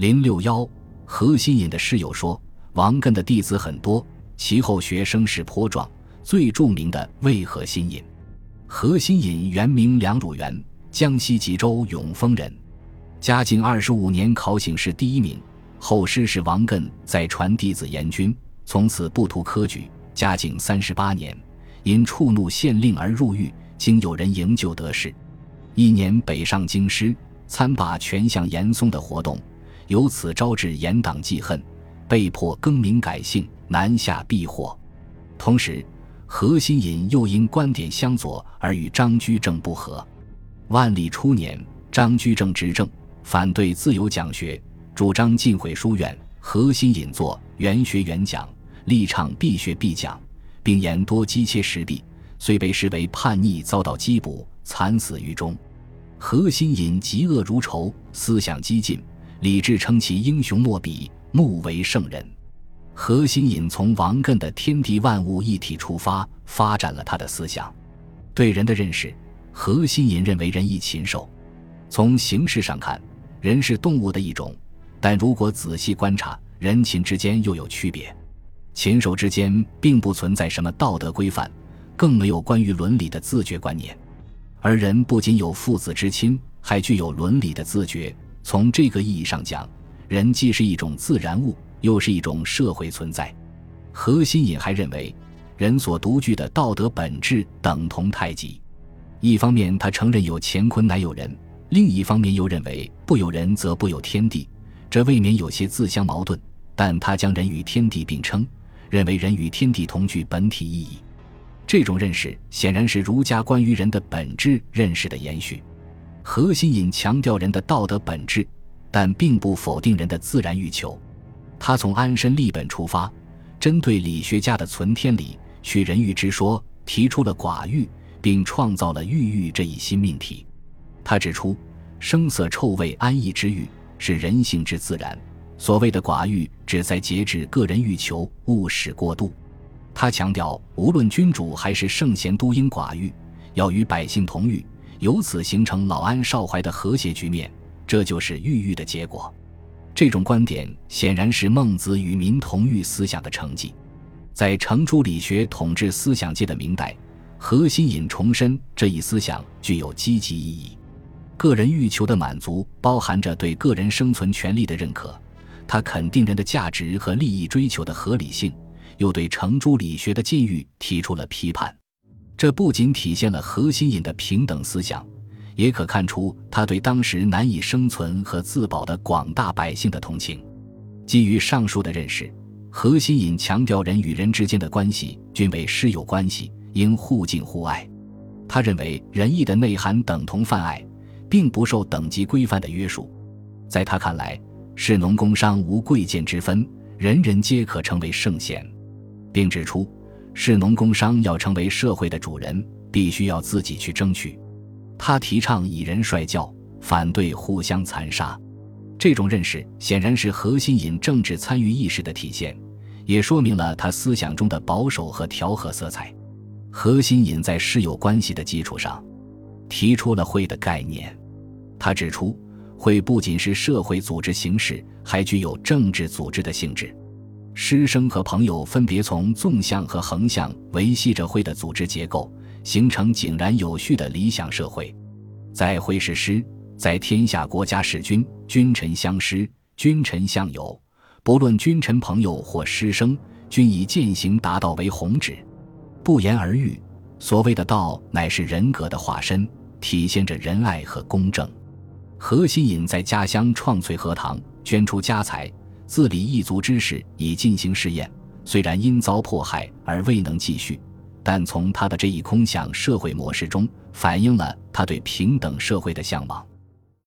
零六幺，何心隐的室友说，王艮的弟子很多，其后学生是颇壮，最著名的为何心隐。何心隐原名梁汝元，江西吉州永丰人，嘉靖二十五年考醒试第一名。后师是王艮在传弟子严君，从此不图科举。嘉靖三十八年，因触怒县令而入狱，经有人营救得势。一年北上京师，参罢权相严嵩的活动，由此招致严党记恨，被迫更名改姓，南下避祸。同时，何心隐又因观点相左而与张居正不和。万历初年，张居正执政，反对自由讲学。主张禁毁书院，何心隐作原学原讲，力倡必学必讲，并言多机切实弊，虽被视为叛逆，遭到缉捕，惨死狱中。何心隐嫉恶如仇，思想激进，李治称其英雄莫比，目为圣人。何心隐从王艮的天地万物一体出发，发展了他的思想。对人的认识，何心隐认为人亦禽兽。从形式上看，人是动物的一种。但如果仔细观察，人禽之间又有区别，禽兽之间并不存在什么道德规范，更没有关于伦理的自觉观念，而人不仅有父子之亲，还具有伦理的自觉。从这个意义上讲，人既是一种自然物，又是一种社会存在。何心隐还认为，人所独具的道德本质等同太极。一方面，他承认有乾坤乃有人；另一方面，又认为不有人则不有天地。这未免有些自相矛盾，但他将人与天地并称，认为人与天地同具本体意义。这种认识显然是儒家关于人的本质认识的延续。何心隐强调人的道德本质，但并不否定人的自然欲求。他从安身立本出发，针对理学家的存天理、取人欲之说，提出了寡欲，并创造了欲欲这一新命题。他指出，声色臭味安逸之欲。是人性之自然。所谓的寡欲，旨在节制个人欲求，勿使过度。他强调，无论君主还是圣贤，都应寡欲，要与百姓同欲，由此形成老安少怀的和谐局面。这就是欲欲的结果。这种观点显然是孟子与民同欲思想的成绩。在程朱理学统治思想界的明代，何心隐重申这一思想具有积极意义。个人欲求的满足包含着对个人生存权利的认可，他肯定人的价值和利益追求的合理性，又对程朱理学的禁欲提出了批判。这不仅体现了何心隐的平等思想，也可看出他对当时难以生存和自保的广大百姓的同情。基于上述的认识，何心隐强调人与人之间的关系均为师友关系，应互敬互爱。他认为仁义的内涵等同泛爱。并不受等级规范的约束，在他看来，士农工商无贵贱之分，人人皆可成为圣贤，并指出，士农工商要成为社会的主人，必须要自己去争取。他提倡以人率教，反对互相残杀。这种认识显然是何心隐政治参与意识的体现，也说明了他思想中的保守和调和色彩。何心隐在师友关系的基础上，提出了会的概念。他指出，会不仅是社会组织形式，还具有政治组织的性质。师生和朋友分别从纵向和横向维系着会的组织结构，形成井然有序的理想社会。在会是师，在天下国家是君，君臣相师，君臣相友。不论君臣朋友或师生，均以践行达道为宏旨，不言而喻。所谓的道，乃是人格的化身，体现着仁爱和公正。何心隐在家乡创粹荷塘，捐出家财，自理一族之事，已进行试验。虽然因遭迫害而未能继续，但从他的这一空想社会模式中，反映了他对平等社会的向往。